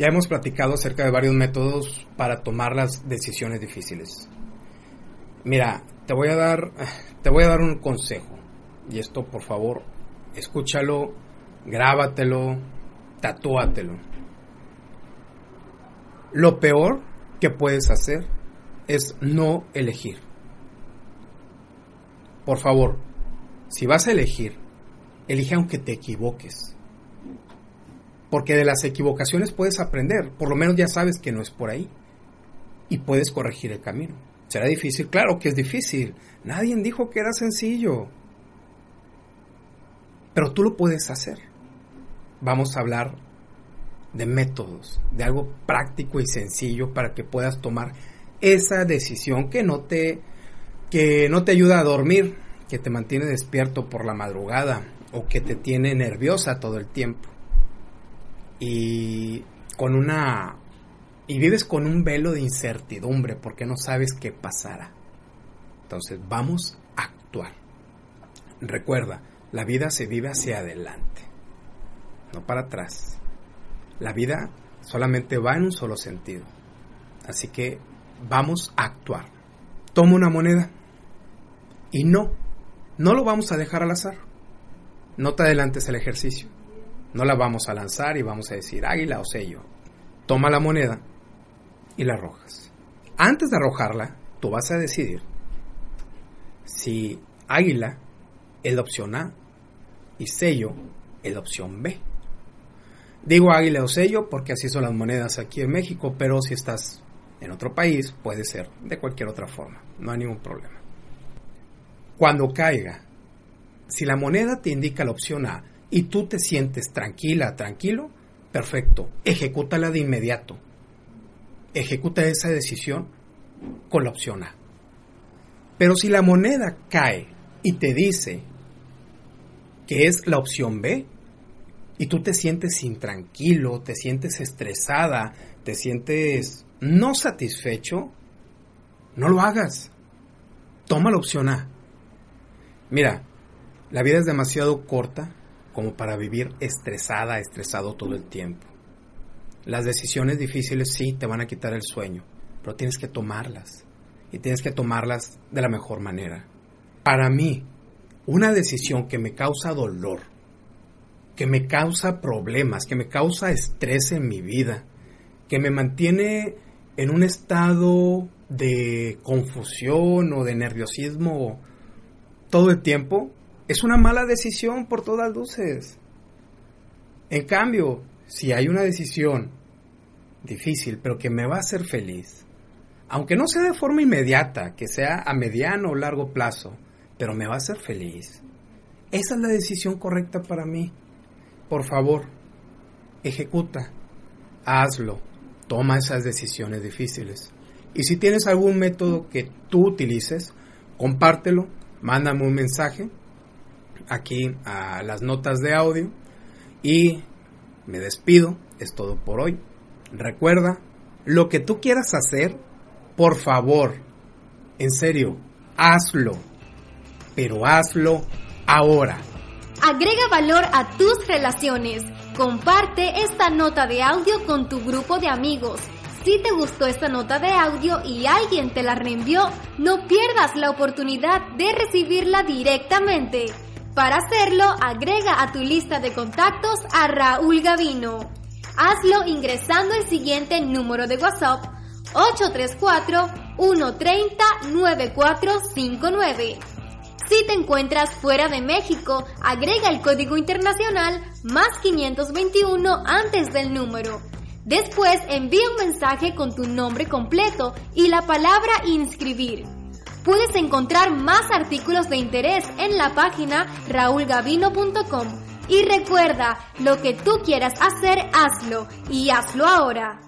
Ya hemos platicado acerca de varios métodos para tomar las decisiones difíciles. Mira, te voy a dar te voy a dar un consejo y esto por favor escúchalo, grábatelo, tatúatelo. Lo peor que puedes hacer es no elegir. Por favor, si vas a elegir, elige aunque te equivoques. Porque de las equivocaciones puedes aprender, por lo menos ya sabes que no es por ahí. Y puedes corregir el camino. ¿Será difícil? Claro que es difícil. Nadie dijo que era sencillo. Pero tú lo puedes hacer. Vamos a hablar de métodos, de algo práctico y sencillo para que puedas tomar esa decisión que no te que no te ayuda a dormir, que te mantiene despierto por la madrugada o que te tiene nerviosa todo el tiempo. Y con una y vives con un velo de incertidumbre porque no sabes qué pasará. Entonces, vamos a actuar. Recuerda, la vida se vive hacia adelante, no para atrás. La vida solamente va en un solo sentido. Así que vamos a actuar. Toma una moneda y no, no lo vamos a dejar al azar. No te adelantes el ejercicio. No la vamos a lanzar y vamos a decir águila o sello. Toma la moneda y la arrojas. Antes de arrojarla, tú vas a decidir si águila es la opción A y sello es la opción B. Digo águila o sello porque así son las monedas aquí en México, pero si estás en otro país puede ser de cualquier otra forma, no hay ningún problema. Cuando caiga, si la moneda te indica la opción A y tú te sientes tranquila, tranquilo, perfecto, ejecútala de inmediato. Ejecuta esa decisión con la opción A. Pero si la moneda cae y te dice que es la opción B, y tú te sientes intranquilo, te sientes estresada, te sientes no satisfecho, no lo hagas. Toma la opción A. Mira, la vida es demasiado corta como para vivir estresada, estresado todo el tiempo. Las decisiones difíciles sí te van a quitar el sueño, pero tienes que tomarlas y tienes que tomarlas de la mejor manera. Para mí, una decisión que me causa dolor, que me causa problemas, que me causa estrés en mi vida, que me mantiene en un estado de confusión o de nerviosismo todo el tiempo, es una mala decisión por todas luces. En cambio, si hay una decisión difícil, pero que me va a hacer feliz, aunque no sea de forma inmediata, que sea a mediano o largo plazo, pero me va a hacer feliz. Esa es la decisión correcta para mí. Por favor, ejecuta, hazlo, toma esas decisiones difíciles. Y si tienes algún método que tú utilices, compártelo, mándame un mensaje aquí a las notas de audio y me despido. Es todo por hoy. Recuerda, lo que tú quieras hacer, por favor, en serio, hazlo. Pero hazlo ahora. Agrega valor a tus relaciones. Comparte esta nota de audio con tu grupo de amigos. Si te gustó esta nota de audio y alguien te la reenvió, no pierdas la oportunidad de recibirla directamente. Para hacerlo, agrega a tu lista de contactos a Raúl Gavino. Hazlo ingresando el siguiente número de WhatsApp 834-130-9459. Si te encuentras fuera de México, agrega el código internacional más 521 antes del número. Después envía un mensaje con tu nombre completo y la palabra inscribir. Puedes encontrar más artículos de interés en la página raulgavino.com. Y recuerda, lo que tú quieras hacer, hazlo y hazlo ahora.